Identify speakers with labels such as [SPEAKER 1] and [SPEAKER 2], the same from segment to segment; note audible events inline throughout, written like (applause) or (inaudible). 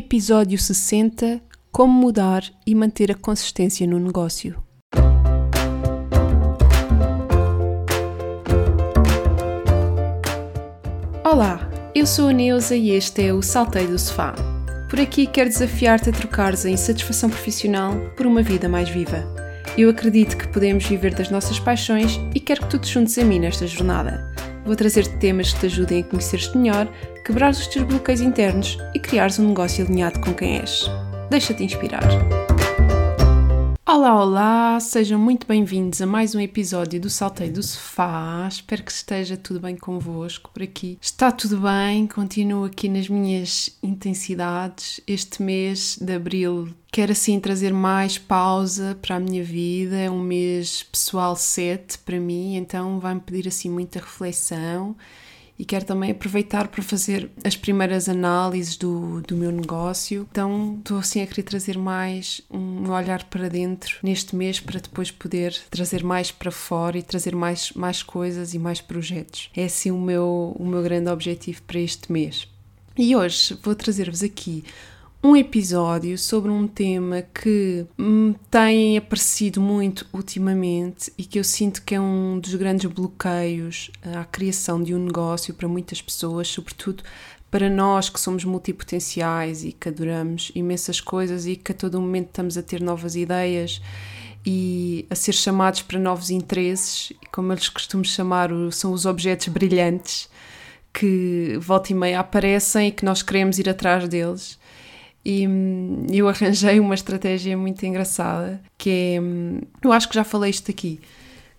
[SPEAKER 1] Episódio 60 Como mudar e manter a consistência no negócio. Olá, eu sou a Neuza e este é o Salteio do Sofá. Por aqui quero desafiar-te a trocares a insatisfação profissional por uma vida mais viva. Eu acredito que podemos viver das nossas paixões e quero que tu te juntes a mim nesta jornada. Vou trazer-te temas que te ajudem a conhecer-te melhor, quebrar os teus bloqueios internos e criares um negócio alinhado com quem és. Deixa-te inspirar. Olá, olá! Sejam muito bem-vindos a mais um episódio do Salteio do Sofá. Espero que esteja tudo bem convosco por aqui. Está tudo bem, continuo aqui nas minhas intensidades. Este mês de abril quero assim trazer mais pausa para a minha vida. É um mês pessoal 7 para mim, então vai-me pedir assim muita reflexão e quero também aproveitar para fazer as primeiras análises do, do meu negócio. Então estou assim a querer trazer mais um olhar para dentro neste mês para depois poder trazer mais para fora e trazer mais, mais coisas e mais projetos. É assim o meu, o meu grande objetivo para este mês. E hoje vou trazer-vos aqui um episódio sobre um tema que tem aparecido muito ultimamente e que eu sinto que é um dos grandes bloqueios à criação de um negócio para muitas pessoas, sobretudo para nós que somos multipotenciais e que adoramos imensas coisas e que a todo momento estamos a ter novas ideias e a ser chamados para novos interesses, como eles costumam chamar, são os objetos brilhantes que volta e meia aparecem e que nós queremos ir atrás deles e hum, eu (laughs) arranjei uma estratégia muito engraçada que é, hum, eu acho que já falei isto aqui,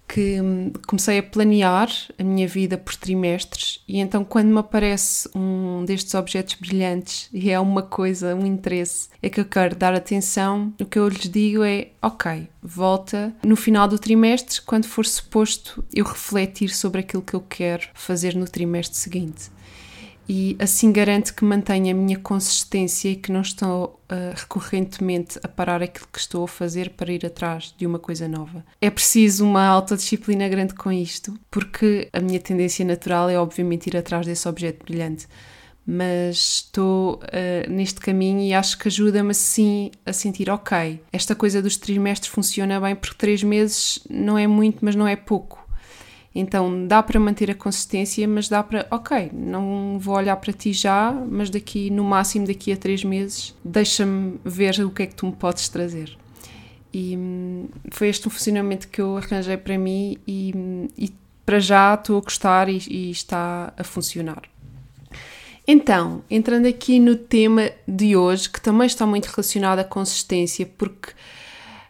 [SPEAKER 1] que hum, comecei a planear a minha vida por trimestres e então quando me aparece um destes objetos brilhantes e é uma coisa, um interesse, é que eu quero dar atenção, o que eu lhes digo é, ok, volta no final do trimestre, quando for suposto eu refletir sobre aquilo que eu quero fazer no trimestre seguinte e assim garanto que mantenho a minha consistência e que não estou uh, recorrentemente a parar aquilo que estou a fazer para ir atrás de uma coisa nova. É preciso uma alta disciplina grande com isto, porque a minha tendência natural é obviamente ir atrás desse objeto brilhante. Mas estou uh, neste caminho e acho que ajuda-me assim a sentir, ok, esta coisa dos trimestres funciona bem porque três meses não é muito, mas não é pouco então dá para manter a consistência, mas dá para, ok, não vou olhar para ti já, mas daqui, no máximo daqui a três meses, deixa-me ver o que é que tu me podes trazer. E hum, foi este um funcionamento que eu arranjei para mim e, e para já estou a gostar e, e está a funcionar. Então, entrando aqui no tema de hoje, que também está muito relacionado à consistência, porque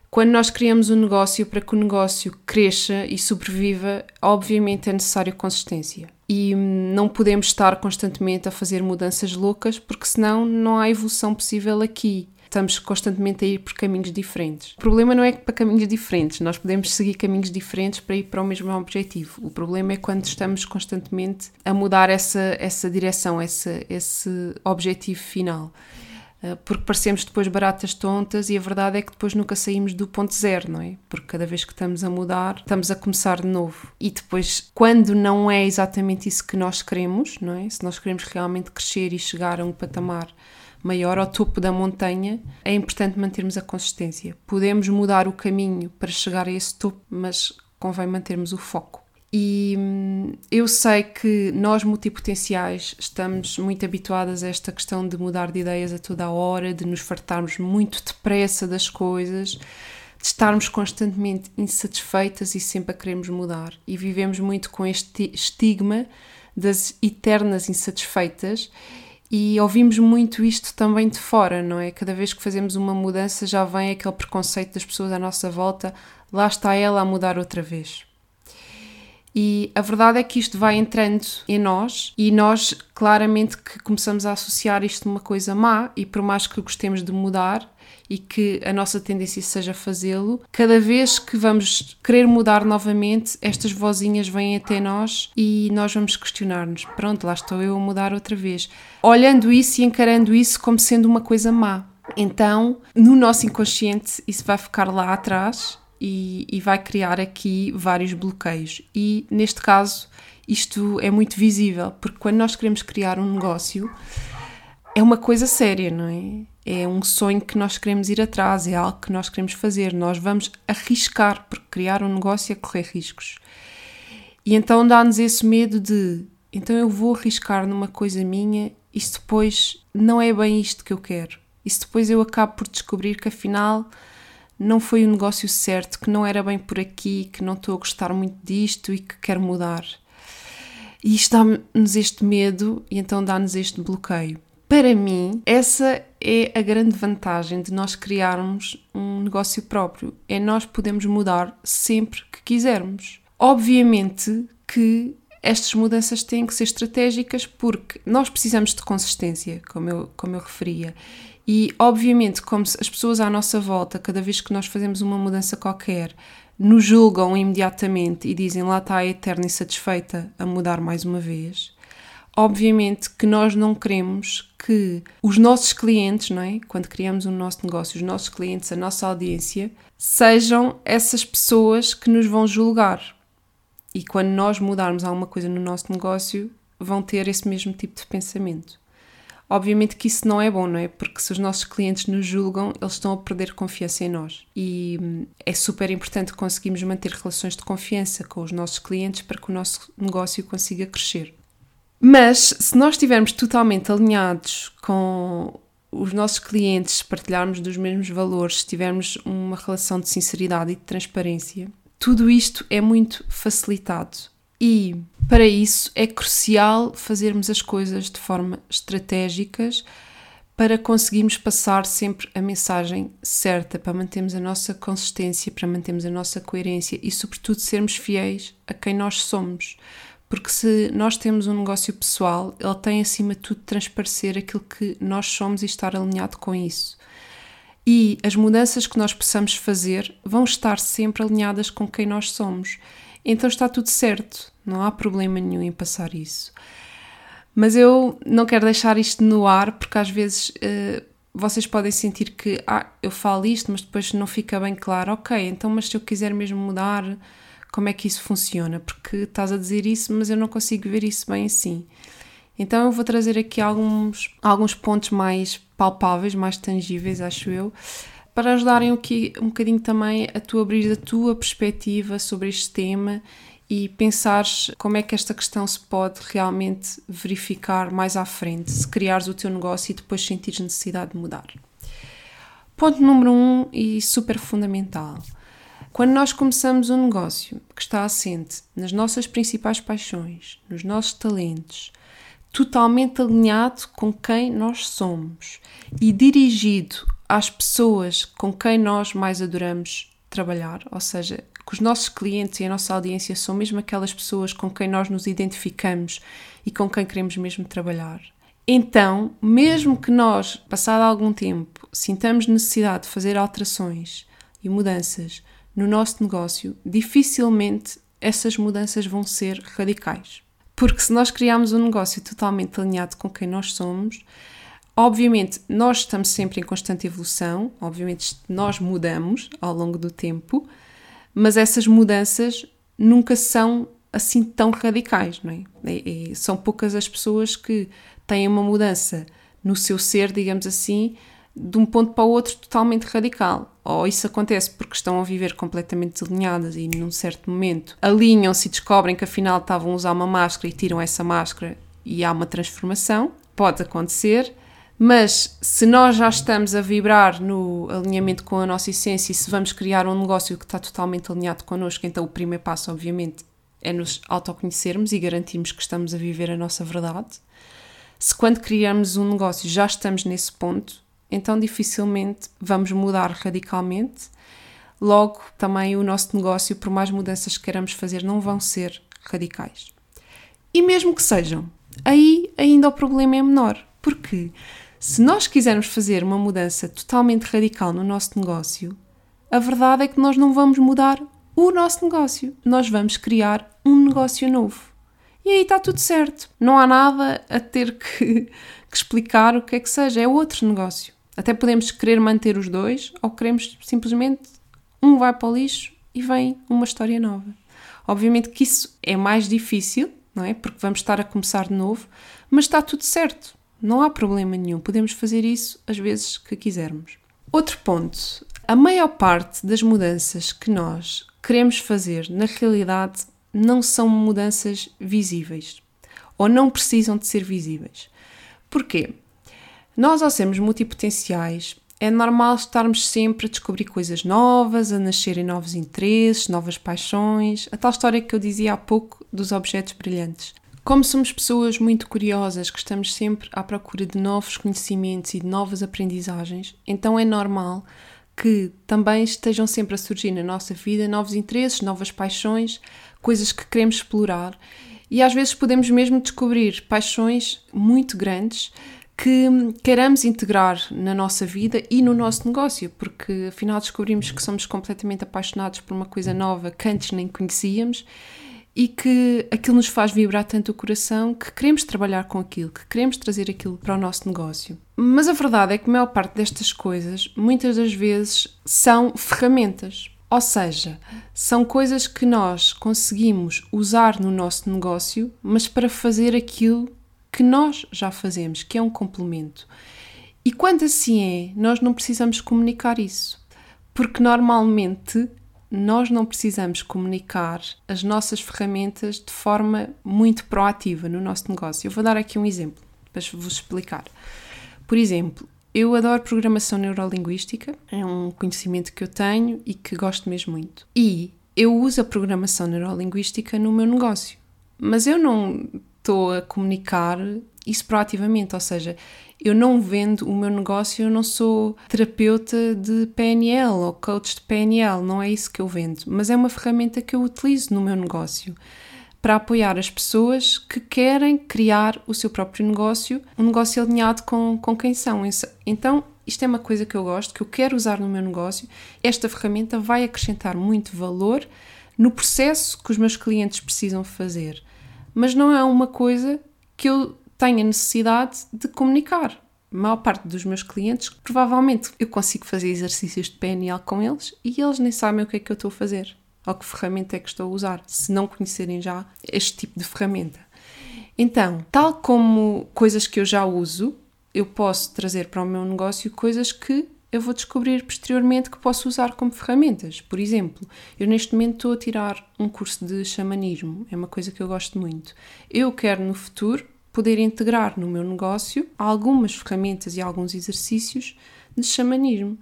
[SPEAKER 1] quando nós criamos um negócio, para que o negócio cresça e sobreviva, obviamente é necessário consistência. E hum, não podemos estar constantemente a fazer mudanças loucas, porque senão não há evolução possível aqui. Estamos constantemente a ir por caminhos diferentes. O problema não é que para caminhos diferentes, nós podemos seguir caminhos diferentes para ir para o mesmo objetivo. O problema é quando estamos constantemente a mudar essa, essa direção, essa, esse objetivo final. Eh, porque parecemos depois baratas tontas e a verdade é que depois nunca saímos do ponto zero, não é? Porque cada vez que estamos a mudar, estamos a começar de novo. E depois, quando não é exatamente isso que nós queremos, não é? Se nós queremos realmente crescer e chegar a um patamar maior ao topo da montanha, é importante mantermos a consistência. Podemos mudar o caminho para chegar a esse topo, mas convém mantermos o foco. E hum, eu sei que nós multipotenciais estamos muito habituadas a esta questão de mudar de ideias a toda a hora, de nos fartarmos muito depressa das coisas, de estarmos constantemente insatisfeitas e sempre a queremos mudar. E vivemos muito com este estigma das eternas insatisfeitas e ouvimos muito isto também de fora, não é? Cada vez que fazemos uma mudança já vem aquele preconceito das pessoas à nossa volta, lá está ela a mudar outra vez. E a verdade é que isto vai entrando em nós e nós claramente que começamos a associar isto a uma coisa má e por mais que gostemos de mudar e que a nossa tendência seja fazê-lo, cada vez que vamos querer mudar novamente, estas vozinhas vêm até nós e nós vamos questionar-nos. Pronto, lá estou eu a mudar outra vez. Olhando isso e encarando isso como sendo uma coisa má. Então, no nosso inconsciente, isso vai ficar lá atrás e, e vai criar aqui vários bloqueios. E neste caso, isto é muito visível, porque quando nós queremos criar um negócio, é uma coisa séria, não é? É um sonho que nós queremos ir atrás, é algo que nós queremos fazer. Nós vamos arriscar, porque criar um negócio é correr riscos. E então dá-nos esse medo de então eu vou arriscar numa coisa minha e se depois não é bem isto que eu quero. E se depois eu acabo por descobrir que afinal não foi o negócio certo, que não era bem por aqui, que não estou a gostar muito disto e que quero mudar. E isto dá-nos este medo e então dá-nos este bloqueio. Para mim, essa é a grande vantagem de nós criarmos um negócio próprio. É nós podemos mudar sempre que quisermos. Obviamente que estas mudanças têm que ser estratégicas porque nós precisamos de consistência, como eu, como eu referia. E, obviamente, como as pessoas à nossa volta, cada vez que nós fazemos uma mudança qualquer, nos julgam imediatamente e dizem lá está a eterna insatisfeita a mudar mais uma vez, obviamente que nós não queremos que os nossos clientes, não é? Quando criamos o um nosso negócio, os nossos clientes, a nossa audiência, sejam essas pessoas que nos vão julgar. E quando nós mudarmos alguma coisa no nosso negócio, vão ter esse mesmo tipo de pensamento. Obviamente que isso não é bom, não é? Porque se os nossos clientes nos julgam, eles estão a perder confiança em nós. E hum, é super importante conseguirmos manter relações de confiança com os nossos clientes para que o nosso negócio consiga crescer. Mas se nós estivermos totalmente alinhados com os nossos clientes, partilharmos dos mesmos valores, se tivermos uma relação de sinceridade e de transparência, tudo isto é muito facilitado. E para isso é crucial fazermos as coisas de forma estratégicas para conseguirmos passar sempre a mensagem certa, para mantermos a nossa consistência, para mantermos a nossa coerência e, sobretudo, sermos fiéis a quem nós somos. Porque se nós temos um negócio pessoal, ele tem acima de tudo de transparecer aquilo que nós somos e estar alinhado com isso e as mudanças que nós possamos fazer vão estar sempre alinhadas com quem nós somos. Então está tudo certo, não há problema nenhum em passar isso. Mas eu não quero deixar isto no ar porque às vezes uh, vocês podem sentir que ah, eu falo isto, mas depois não fica bem claro. Ok, então, mas se eu quiser mesmo mudar, como é que isso funciona? Porque estás a dizer isso, mas eu não consigo ver isso bem assim. Então eu vou trazer aqui alguns, alguns pontos mais palpáveis, mais tangíveis, acho eu, para ajudarem aqui um bocadinho também a tu abrir a tua perspectiva sobre este tema e pensares como é que esta questão se pode realmente verificar mais à frente, se criares o teu negócio e depois sentires necessidade de mudar. Ponto número um e super fundamental. Quando nós começamos um negócio que está assente nas nossas principais paixões, nos nossos talentos, totalmente alinhado com quem nós somos e dirigido às pessoas com quem nós mais adoramos trabalhar, ou seja, que os nossos clientes e a nossa audiência são mesmo aquelas pessoas com quem nós nos identificamos e com quem queremos mesmo trabalhar. Então, mesmo que nós, passado algum tempo, sintamos necessidade de fazer alterações e mudanças no nosso negócio, dificilmente essas mudanças vão ser radicais. Porque se nós criarmos um negócio totalmente alinhado com quem nós somos, obviamente nós estamos sempre em constante evolução, obviamente nós mudamos ao longo do tempo, mas essas mudanças nunca são assim tão radicais, não é? é, é são poucas as pessoas que têm uma mudança no seu ser, digamos assim, de um ponto para o outro totalmente radical. Ou isso acontece porque estão a viver completamente desalinhadas e num certo momento alinham-se e descobrem que afinal estavam a usar uma máscara e tiram essa máscara e há uma transformação. Pode acontecer, mas se nós já estamos a vibrar no alinhamento com a nossa essência e se vamos criar um negócio que está totalmente alinhado connosco, então o primeiro passo, obviamente, é nos autoconhecermos e garantirmos que estamos a viver a nossa verdade. Se quando criamos um negócio já estamos nesse ponto, então dificilmente vamos mudar radicalmente. Logo, também o nosso negócio, por mais mudanças que queiramos fazer, não vão ser radicais. E mesmo que sejam, aí ainda o problema é menor, porque se nós quisermos fazer uma mudança totalmente radical no nosso negócio, a verdade é que nós não vamos mudar o nosso negócio, nós vamos criar um negócio novo. E aí está tudo certo. Não há nada a ter que, que explicar o que é que seja, é outro negócio. Até podemos querer manter os dois ou queremos simplesmente um vai para o lixo e vem uma história nova. Obviamente que isso é mais difícil, não é? Porque vamos estar a começar de novo, mas está tudo certo. Não há problema nenhum, podemos fazer isso às vezes que quisermos. Outro ponto: a maior parte das mudanças que nós queremos fazer, na realidade, não são mudanças visíveis ou não precisam de ser visíveis. Porquê? Nós, ao sermos multipotenciais, é normal estarmos sempre a descobrir coisas novas, a nascerem novos interesses, novas paixões, a tal história que eu dizia há pouco dos objetos brilhantes. Como somos pessoas muito curiosas, que estamos sempre à procura de novos conhecimentos e de novas aprendizagens, então é normal que também estejam sempre a surgir na nossa vida novos interesses, novas paixões, coisas que queremos explorar. E às vezes podemos mesmo descobrir paixões muito grandes que queiramos integrar na nossa vida e no nosso negócio, porque afinal descobrimos que somos completamente apaixonados por uma coisa nova que antes nem conhecíamos e que aquilo nos faz vibrar tanto o coração que queremos trabalhar com aquilo, que queremos trazer aquilo para o nosso negócio. Mas a verdade é que a maior parte destas coisas, muitas das vezes, são ferramentas. Ou seja, são coisas que nós conseguimos usar no nosso negócio, mas para fazer aquilo que nós já fazemos, que é um complemento. E quando assim é, nós não precisamos comunicar isso, porque normalmente nós não precisamos comunicar as nossas ferramentas de forma muito proativa no nosso negócio. Eu vou dar aqui um exemplo para vos explicar. Por exemplo, eu adoro programação neurolinguística, é um conhecimento que eu tenho e que gosto mesmo muito. E eu uso a programação neurolinguística no meu negócio, mas eu não estou a comunicar isso proativamente, ou seja, eu não vendo o meu negócio, eu não sou terapeuta de PNL ou coach de PNL, não é isso que eu vendo, mas é uma ferramenta que eu utilizo no meu negócio para apoiar as pessoas que querem criar o seu próprio negócio, um negócio alinhado com, com quem são. Então, isto é uma coisa que eu gosto, que eu quero usar no meu negócio. Esta ferramenta vai acrescentar muito valor no processo que os meus clientes precisam fazer mas não é uma coisa que eu tenha necessidade de comunicar. A maior parte dos meus clientes, provavelmente eu consigo fazer exercícios de PNL com eles e eles nem sabem o que é que eu estou a fazer ou que ferramenta é que estou a usar, se não conhecerem já este tipo de ferramenta. Então, tal como coisas que eu já uso, eu posso trazer para o meu negócio coisas que eu vou descobrir posteriormente que posso usar como ferramentas. Por exemplo, eu neste momento estou a tirar um curso de xamanismo, é uma coisa que eu gosto muito. Eu quero no futuro poder integrar no meu negócio algumas ferramentas e alguns exercícios de xamanismo.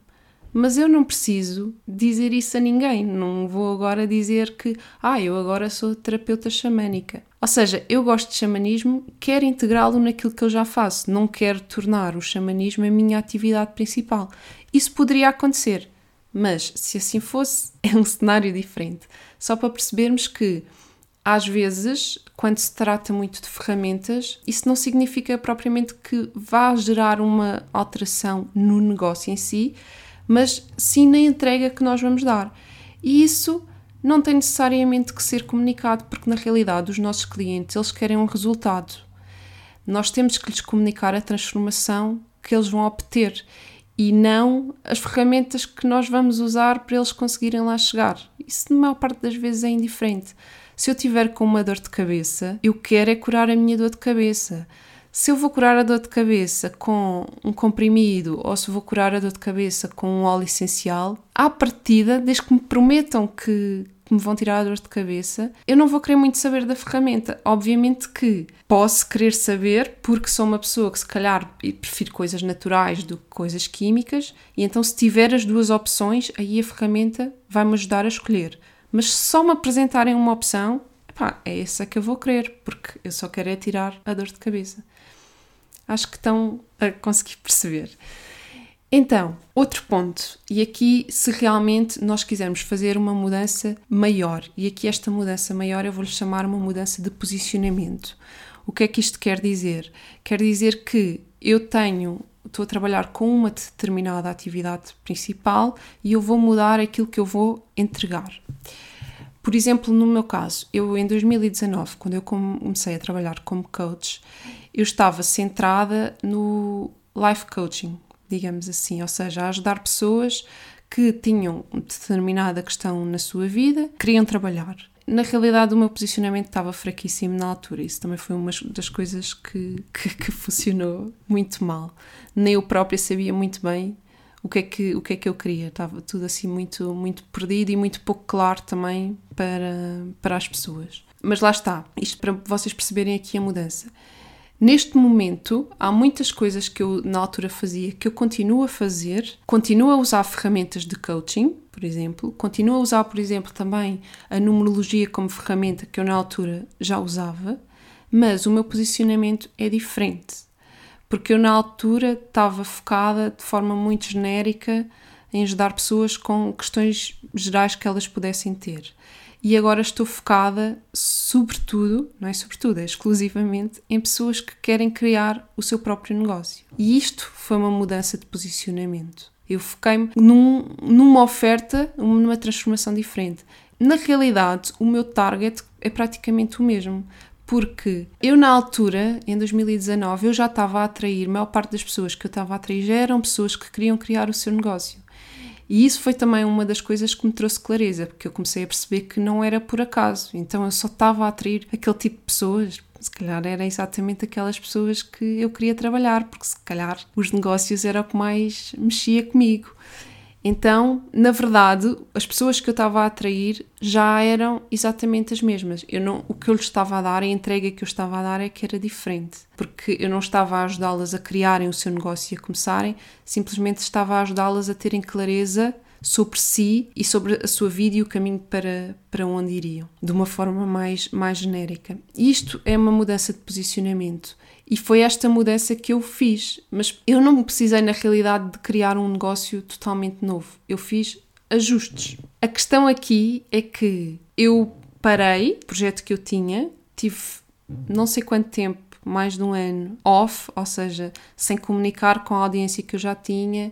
[SPEAKER 1] Mas eu não preciso dizer isso a ninguém. Não vou agora dizer que, ah, eu agora sou terapeuta xamânica. Ou seja, eu gosto de xamanismo, quero integrá-lo naquilo que eu já faço, não quero tornar o xamanismo a minha atividade principal. Isso poderia acontecer, mas se assim fosse, (laughs) é um cenário diferente. Só para percebermos que, às vezes, quando se trata muito de ferramentas, isso não significa propriamente que vá gerar uma alteração no negócio em si, mas sim na entrega que nós vamos dar. E isso não tem necessariamente que ser comunicado, porque na realidade os nossos clientes eles querem um resultado. Nós temos que lhes comunicar a transformação que eles vão obter e não as ferramentas que nós vamos usar para eles conseguirem lá chegar. Isso, na maior parte das vezes, é indiferente. Se eu tiver com uma dor de cabeça, eu quero é curar a minha dor de cabeça. Se eu vou curar a dor de cabeça com um comprimido ou se vou curar a dor de cabeça com um óleo essencial, à partida, desde que me prometam que, que me vão tirar a dor de cabeça, eu não vou querer muito saber da ferramenta. Obviamente que posso querer saber, porque sou uma pessoa que se calhar prefiro coisas naturais do que coisas químicas, e então se tiver as duas opções, aí a ferramenta vai-me ajudar a escolher. Mas se só me apresentarem uma opção, epá, é essa que eu vou querer, porque eu só quero é tirar a dor de cabeça. Acho que estão a conseguir (laughs) perceber. Então, outro ponto, e aqui se realmente nós quisermos fazer uma mudança maior, e aqui esta mudança maior eu vou-lhe chamar uma mudança de posicionamento. O que é que isto quer dizer? Quer dizer que eu tenho, estou a trabalhar com uma determinada atividade principal e eu vou mudar aquilo que eu vou entregar. Por exemplo, no meu caso, eu em 2019, quando eu comecei a trabalhar como coach, eu estava centrada no life coaching, digamos assim, ou seja, a ajudar pessoas que tinham determinada questão na sua vida, queriam trabalhar. Na realidade, o meu posicionamento estava fraquíssimo na altura. Isso também foi uma das coisas que, que, que funcionou muito mal. Nem eu própria sabia muito bem o que é que, o que, é que eu queria. Estava tudo assim muito, muito perdido e muito pouco claro também para, para as pessoas. Mas lá está, isto para vocês perceberem aqui a mudança. Neste momento, há muitas coisas que eu na altura fazia que eu continuo a fazer, continuo a usar ferramentas de coaching, por exemplo, continuo a usar, por exemplo, também a numerologia como ferramenta que eu na altura já usava, mas o meu posicionamento é diferente. Porque eu na altura estava focada de forma muito genérica em ajudar pessoas com questões gerais que elas pudessem ter e agora estou focada sobretudo, não é sobretudo, é exclusivamente em pessoas que querem criar o seu próprio negócio. E isto foi uma mudança de posicionamento. Eu foquei-me num, numa oferta, numa transformação diferente. Na realidade, o meu target é praticamente o mesmo, porque eu na altura, em 2019, eu já estava a atrair, a maior parte das pessoas que eu estava a atrair já eram pessoas que queriam criar o seu negócio. E isso foi também uma das coisas que me trouxe clareza, porque eu comecei a perceber que não era por acaso. Então eu só estava a atrair aquele tipo de pessoas. Se calhar era exatamente aquelas pessoas que eu queria trabalhar, porque se calhar os negócios era o que mais mexia comigo. Então, na verdade, as pessoas que eu estava a atrair já eram exatamente as mesmas. Eu não, o que eu lhes estava a dar, a entrega que eu estava a dar é que era diferente, porque eu não estava a ajudá-las a criarem o seu negócio e a começarem, simplesmente estava a ajudá-las a terem clareza sobre si e sobre a sua vida e o caminho para, para onde iriam, de uma forma mais, mais genérica. Isto é uma mudança de posicionamento. E foi esta mudança que eu fiz. Mas eu não precisei, na realidade, de criar um negócio totalmente novo. Eu fiz ajustes. A questão aqui é que eu parei o projeto que eu tinha, tive não sei quanto tempo, mais de um ano, off, ou seja, sem comunicar com a audiência que eu já tinha,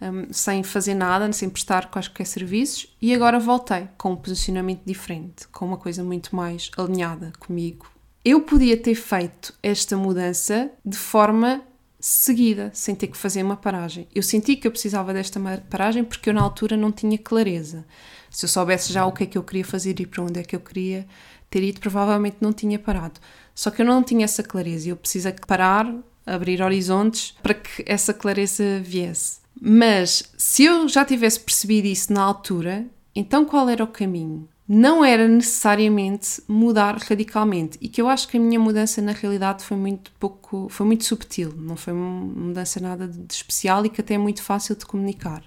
[SPEAKER 1] um, sem fazer nada, sem prestar quaisquer serviços, e agora voltei com um posicionamento diferente, com uma coisa muito mais alinhada comigo, eu podia ter feito esta mudança de forma seguida, sem ter que fazer uma paragem. Eu senti que eu precisava desta paragem porque eu na altura não tinha clareza. Se eu soubesse já o que é que eu queria fazer e para onde é que eu queria ter ido, provavelmente não tinha parado. Só que eu não tinha essa clareza e eu precisei parar, abrir horizontes para que essa clareza viesse. Mas se eu já tivesse percebido isso na altura, então qual era o caminho? Não era necessariamente mudar radicalmente e que eu acho que a minha mudança na realidade foi muito pouco, foi muito subtil, não foi uma mudança nada de especial e que até é muito fácil de comunicar.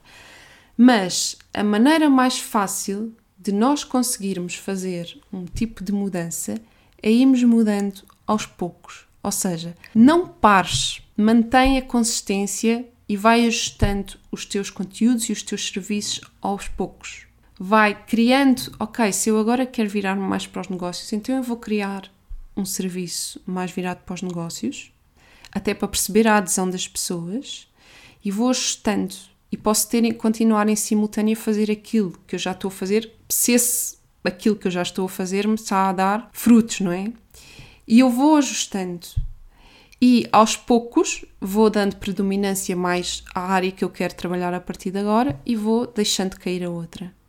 [SPEAKER 1] Mas a maneira mais fácil de nós conseguirmos fazer um tipo de mudança é irmos mudando aos poucos. Ou seja, não pares, mantém a consistência e vai ajustando os teus conteúdos e os teus serviços aos poucos vai criando, ok, se eu agora quero virar-me mais para os negócios, então eu vou criar um serviço mais virado para os negócios, até para perceber a adesão das pessoas, e vou ajustando. E posso ter, continuar em simultâneo a fazer aquilo que eu já estou a fazer, se esse, aquilo que eu já estou a fazer me está a dar frutos, não é? E eu vou ajustando. E aos poucos vou dando predominância mais à área que eu quero trabalhar a partir de agora e vou deixando cair a outra.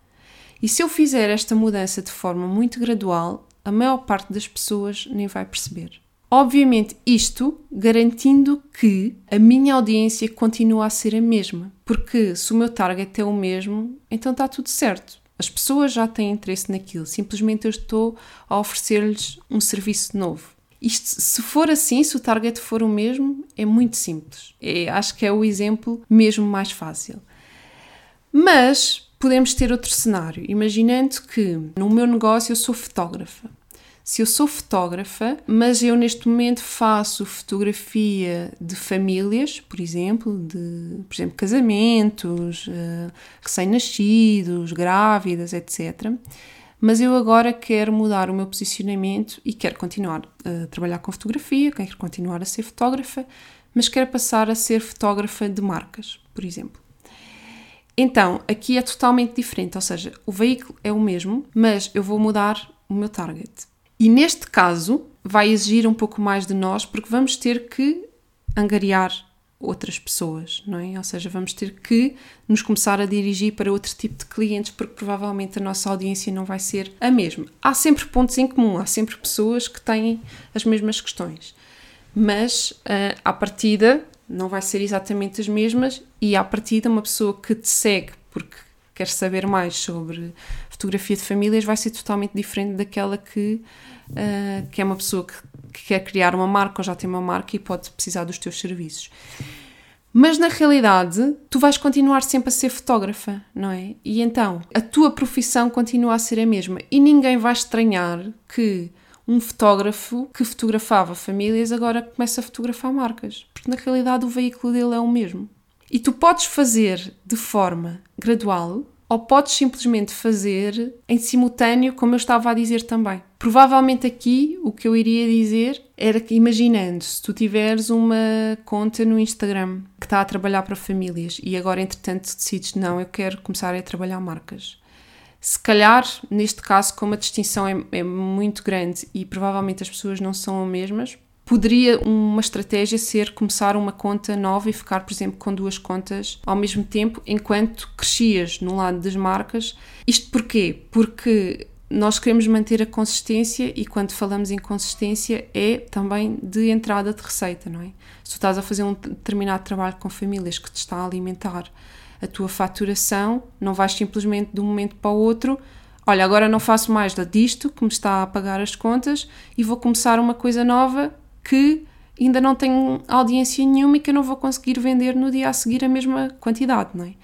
[SPEAKER 1] E se eu fizer esta mudança de forma muito gradual, a maior parte das pessoas nem vai perceber. Obviamente, isto garantindo que a minha audiência continua a ser a mesma, porque se o meu target é o mesmo, então está tudo certo. As pessoas já têm interesse naquilo, simplesmente eu estou a oferecer-lhes um serviço novo. Isto, se for assim, se o target for o mesmo, é muito simples. É, acho que é o exemplo mesmo mais fácil. Mas podemos ter outro cenário, imaginando que no meu negócio eu sou fotógrafa. Se eu sou fotógrafa, mas eu neste momento faço fotografia de famílias, por exemplo, de por exemplo, casamentos, uh, recém-nascidos, grávidas, etc. Mas eu agora quero mudar o meu posicionamento e quero continuar a trabalhar com fotografia, quero continuar a ser fotógrafa, mas quero passar a ser fotógrafa de marcas, por exemplo. Então, aqui é totalmente diferente, ou seja, o veículo é o mesmo, mas eu vou mudar o meu target. E neste caso, vai exigir um pouco mais de nós, porque vamos ter que angariar outras pessoas, não é? Ou seja, vamos ter que nos começar a dirigir para outro tipo de clientes, porque provavelmente a nossa audiência não vai ser a mesma. Há sempre pontos em comum, há sempre pessoas que têm as mesmas questões, mas uh, à partida não vai ser exatamente as mesmas e à partida uma pessoa que te segue porque quer saber mais sobre fotografia de famílias vai ser totalmente diferente daquela que, uh, que é uma pessoa que, que, quer criar uma marca ou já tem uma marca e pode precisar dos teus serviços. Mas na realidade, tu vais continuar sempre a ser fotógrafa, não é? E então, a tua profissão continua a ser a mesma e ninguém vai estranhar que um fotógrafo que fotografava famílias agora começa a fotografar marcas, porque na realidade o veículo dele é o mesmo. E tu podes fazer de forma gradual ou podes simplesmente fazer em simultâneo, como eu estava a dizer também. Provavelmente aqui o que eu iria dizer era que, imaginando, se tu tiveres uma conta no Instagram que está a trabalhar para famílias e agora, entretanto, decides, não, eu quero começar a trabalhar marcas. Se calhar, neste caso, como a distinção é, é muito grande e provavelmente as pessoas não são as mesmas, Poderia uma estratégia ser começar uma conta nova e ficar, por exemplo, com duas contas ao mesmo tempo, enquanto crescias no lado das marcas. Isto porquê? Porque nós queremos manter a consistência e quando falamos em consistência é também de entrada de receita, não é? Se tu estás a fazer um determinado trabalho com famílias que te está a alimentar a tua faturação, não vais simplesmente de um momento para o outro olha, agora não faço mais disto que me está a pagar as contas e vou começar uma coisa nova que ainda não tenho audiência nenhuma e que eu não vou conseguir vender no dia a seguir a mesma quantidade, não é?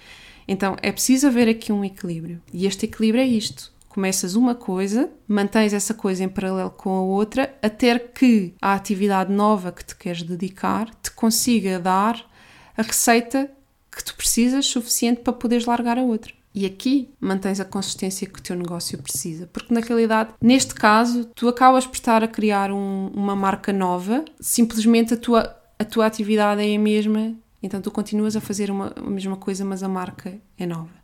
[SPEAKER 1] Então é preciso haver aqui um equilíbrio. E este equilíbrio é isto. Começas uma coisa, mantens essa coisa em paralelo com a outra, até que a atividade nova que te queres dedicar te consiga dar a receita que tu precisas suficiente para poderes largar a outra. E aqui mantens a consistência que o teu negócio precisa. Porque na realidade, neste caso, tu acabas por estar a criar um, uma marca nova, simplesmente a tua, a tua atividade é a mesma, então tu continuas a fazer uma, a mesma coisa, mas a marca é nova.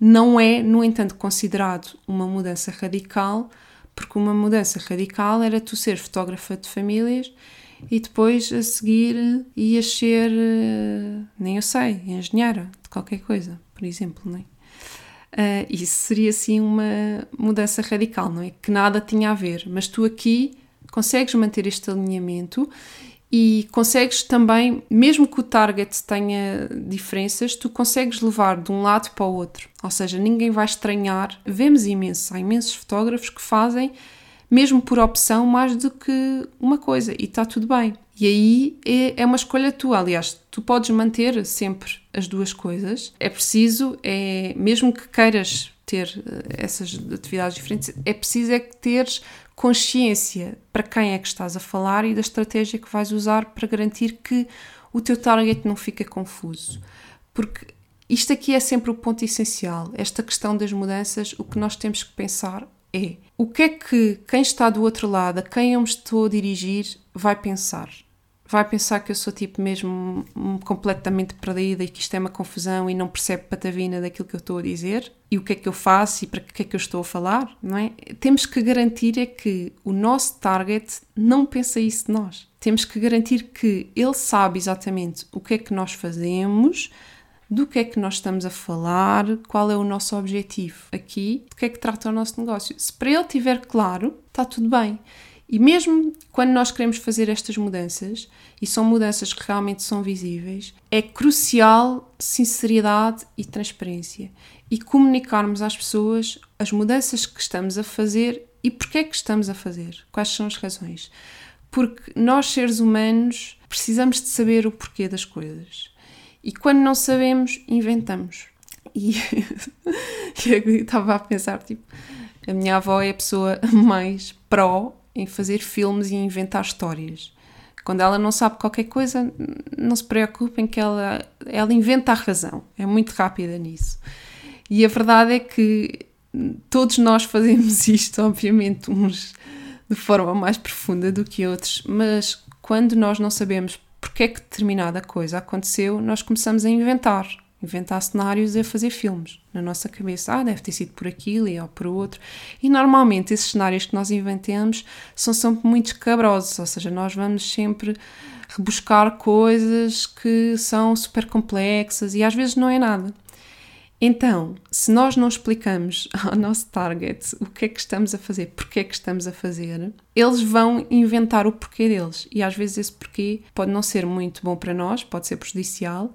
[SPEAKER 1] Não é, no entanto, considerado uma mudança radical, porque uma mudança radical era tu ser fotógrafa de famílias e depois a seguir ias ser, eh, nem eu sei, engenheira de qualquer coisa, por exemplo, não é? Uh, isso seria assim uma mudança radical, não é? Que nada tinha a ver, mas tu aqui consegues manter este alinhamento e consegues também, mesmo que o target tenha diferenças, tu consegues levar de um lado para o outro. Ou seja, ninguém vai estranhar. Vemos imenso, há imensos fotógrafos que fazem, mesmo por opção, mais do que uma coisa e está tudo bem. E aí é, é uma escolha tua. Aliás, tu podes manter sempre as duas coisas. É preciso, é, mesmo que queiras ter eh, essas atividades diferentes, é preciso é que teres consciência para quem é que estás a falar e da estratégia que vais usar para garantir que o teu target não fica confuso. Porque isto aqui é sempre o ponto essencial. Esta questão das mudanças, o que nós temos que pensar é o que é que quem está do outro lado, a quem eu me estou a dirigir, vai pensar vai pensar que eu sou tipo mesmo completamente perdida e que isto é uma confusão e não percebe patavina daquilo que eu estou a dizer e o que é que eu faço e para que é que eu estou a falar, não é? Temos que garantir é que o nosso target não pensa isso de nós. Temos que garantir que ele sabe exatamente o que é que nós fazemos, do que é que nós estamos a falar, qual é o nosso objetivo aqui, do que é que trata o nosso negócio. Se para ele estiver claro, está tudo bem. E mesmo quando nós queremos fazer estas mudanças, e são mudanças que realmente são visíveis, é crucial sinceridade e transparência e comunicarmos às pessoas as mudanças que estamos a fazer e porque é que estamos a fazer, quais são as razões. Porque nós, seres humanos, precisamos de saber o porquê das coisas. E quando não sabemos, inventamos. (laughs) E eu estava a pensar, tipo, a minha avó é a pessoa (laughs) mais pró em fazer filmes e inventar histórias. Quando ela não sabe qualquer coisa, não se preocupem que ela, ela inventa a razão. É muito rápida nisso. E a verdade é que todos nós (laughs) fazemos isto, obviamente, uns de forma mais profunda do que outros, mas quando nós não sabemos porque é que determinada coisa aconteceu, nós começamos a inventar inventar cenários e a fazer filmes na nossa cabeça. Ah, deve ter sido por aquilo ou por outro. E normalmente esses cenários que nós inventamos são sempre muito escabrosos, ou seja, nós vamos sempre rebuscar coisas que são super complexas e às vezes não é nada. Então, se nós não explicamos (laughs) ao nosso target o que é que estamos a fazer, porque é que estamos a fazer, eles vão inventar o porquê deles. E às vezes esse porquê pode não ser muito bom para nós, pode ser prejudicial,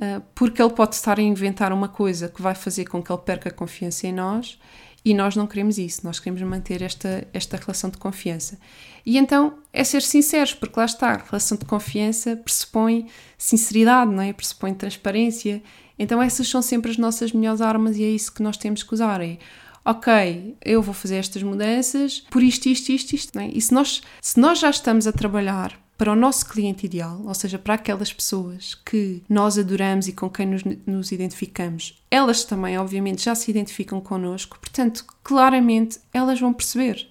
[SPEAKER 1] eh, porque ele pode estar a inventar uma coisa que vai fazer com que ele perca a confiança em nós e nós não queremos isso, nós queremos manter esta, esta relação de confiança. E então é ser sinceros, porque lá está, a relação de confiança pressupõe sinceridade, não é? pressupõe transparência. Então essas são sempre as nossas melhores armas e é isso que nós temos que usar. É, ok, eu vou fazer estas mudanças por isto, isto, isto, isto. É? E se nós, se nós já estamos a trabalhar para o nosso cliente ideal, ou seja, para aquelas pessoas que nós adoramos e com quem nos, nos, identificamos, elas também, obviamente, já se identificam connosco, portanto, claramente elas vão perceber.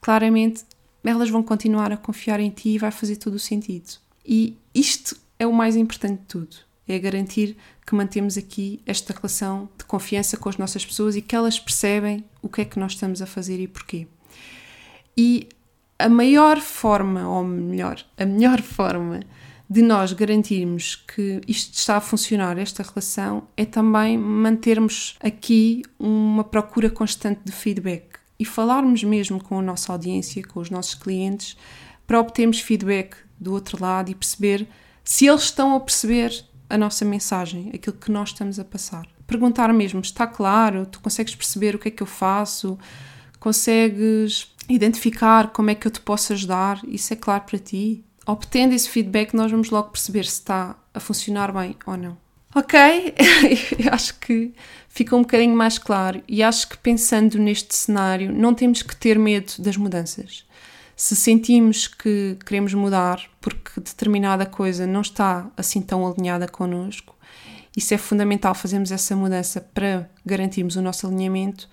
[SPEAKER 1] Claramente elas vão continuar a confiar em ti e vai fazer todo o sentido. E isto é o mais importante de tudo: é garantir que mantemos aqui esta relação de confiança com as nossas pessoas e que elas percebem o que é que nós estamos a fazer e porquê. E a maior forma, ou melhor, a melhor forma de nós garantirmos que isto está a funcionar, esta relação, é também mantermos aqui uma procura constante de feedback e falarmos mesmo com a nossa audiência, com os nossos clientes, para obtermos feedback do outro lado e perceber se eles estão a perceber a nossa mensagem, aquilo que nós estamos a passar. Perguntar mesmo: está claro? Tu consegues perceber o que é que eu faço? Consegues identificar como é que eu te posso ajudar, isso é claro para ti. Obtendo esse feedback, nós vamos logo perceber se está a funcionar bem ou não. Ok, (laughs) acho que fica um bocadinho mais claro e acho que pensando neste cenário, não temos que ter medo das mudanças. Se sentimos que queremos mudar porque determinada coisa não está assim tão alinhada connosco, isso é fundamental fazermos essa mudança para garantirmos o nosso alinhamento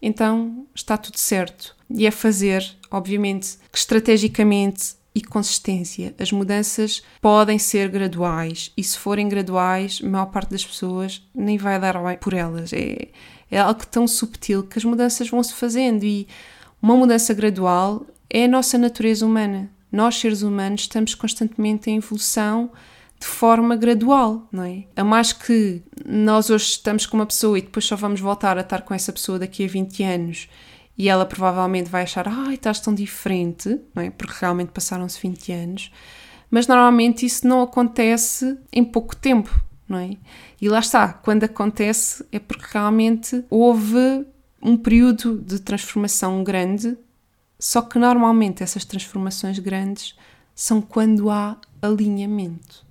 [SPEAKER 1] então está tudo certo. E é fazer, obviamente, que estrategicamente e consistência. As mudanças podem ser graduais e se forem graduais, a maior parte das pessoas nem vai dar por elas. É, é algo tão subtil que as mudanças vão se fazendo e uma mudança gradual é a nossa natureza humana. Nós, seres humanos, estamos constantemente em evolução de forma gradual, não é? A mais que nós hoje estamos com uma pessoa e depois só vamos voltar a estar com essa pessoa daqui a 20 anos e ela provavelmente vai achar, ai, estás tão diferente, não é? Porque realmente passaram-se 20 anos. Mas normalmente isso não acontece em pouco tempo, não é? E lá está, quando acontece é porque realmente houve um período de transformação grande, só que normalmente essas transformações grandes são quando há alinhamento.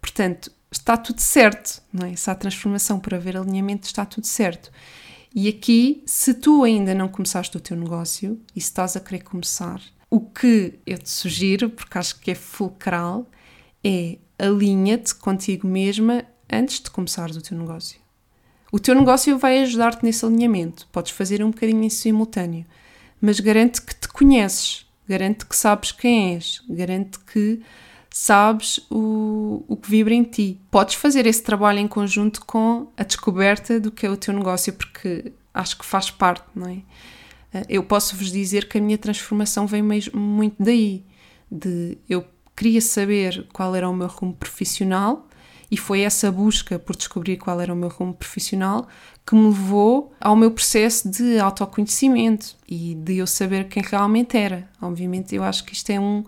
[SPEAKER 1] Portanto, está tudo certo, não é? Se há transformação por haver alinhamento, está tudo certo. E aqui, se tu ainda não começaste o teu negócio e se estás a querer começar, o que eu te sugiro, porque acho que é fulcral, é alinha-te contigo mesma antes de começares o teu negócio. O teu negócio vai ajudar-te nesse alinhamento. Podes fazer um bocadinho em simultâneo, mas garante que te conheces, garante que sabes quem és, garante que sabes o, o que vibra em ti. Podes fazer esse trabalho em conjunto com a descoberta do que é o teu negócio, porque acho que faz parte, não é? Eh, eu posso vos dizer que a minha transformação vem mesmo muito daí, de eu queria saber qual era o meu rumo profissional e foi essa busca por descobrir qual era o meu rumo profissional que me levou ao meu processo de autoconhecimento e de eu saber quem realmente era. Obviamente, eu acho que isto é um,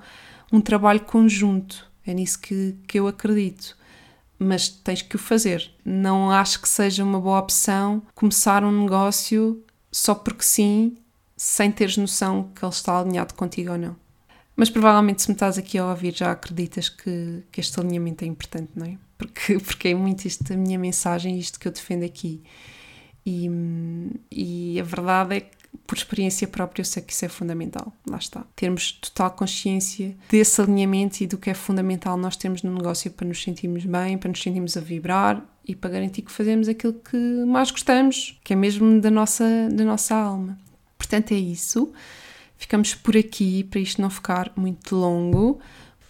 [SPEAKER 1] um trabalho conjunto. É nisso que, que eu acredito. Mas tens que o fazer. Não acho que seja uma boa opção começar um negócio só porque sim, sem teres noção que ele está alinhado contigo ou não. Mas provavelmente se me estás aqui a ouvir já acreditas que, que este alinhamento é importante, não é? Porque, (laughs) porque é muito isto a minha mensagem, isto que eu defendo aqui. E, e a verdade é que por experiência própria, eu sei que isso é fundamental. Lá está. Termos total consciência desse alinhamento e do que é fundamental nós termos no negócio para nos sentirmos bem, para nos sentirmos a vibrar e para garantir que fazemos aquilo que mais gostamos, que é mesmo da nossa, da nossa alma. Portanto, é isso. Ficamos por aqui para isto não ficar muito longo.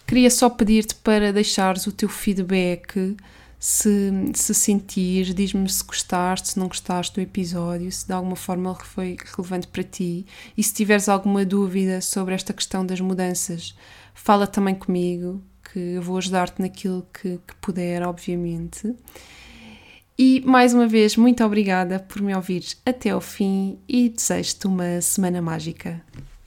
[SPEAKER 1] Queria só pedir-te para deixares o teu feedback se, se sentir, diz-me se gostaste, se não gostaste do episódio, se de alguma forma foi relevante para ti. E se tiveres alguma dúvida sobre esta questão das mudanças, fala também comigo, que eu vou ajudar-te naquilo que, que puder, obviamente. E mais uma vez, muito obrigada por me ouvires até ao fim e desejo-te uma semana mágica.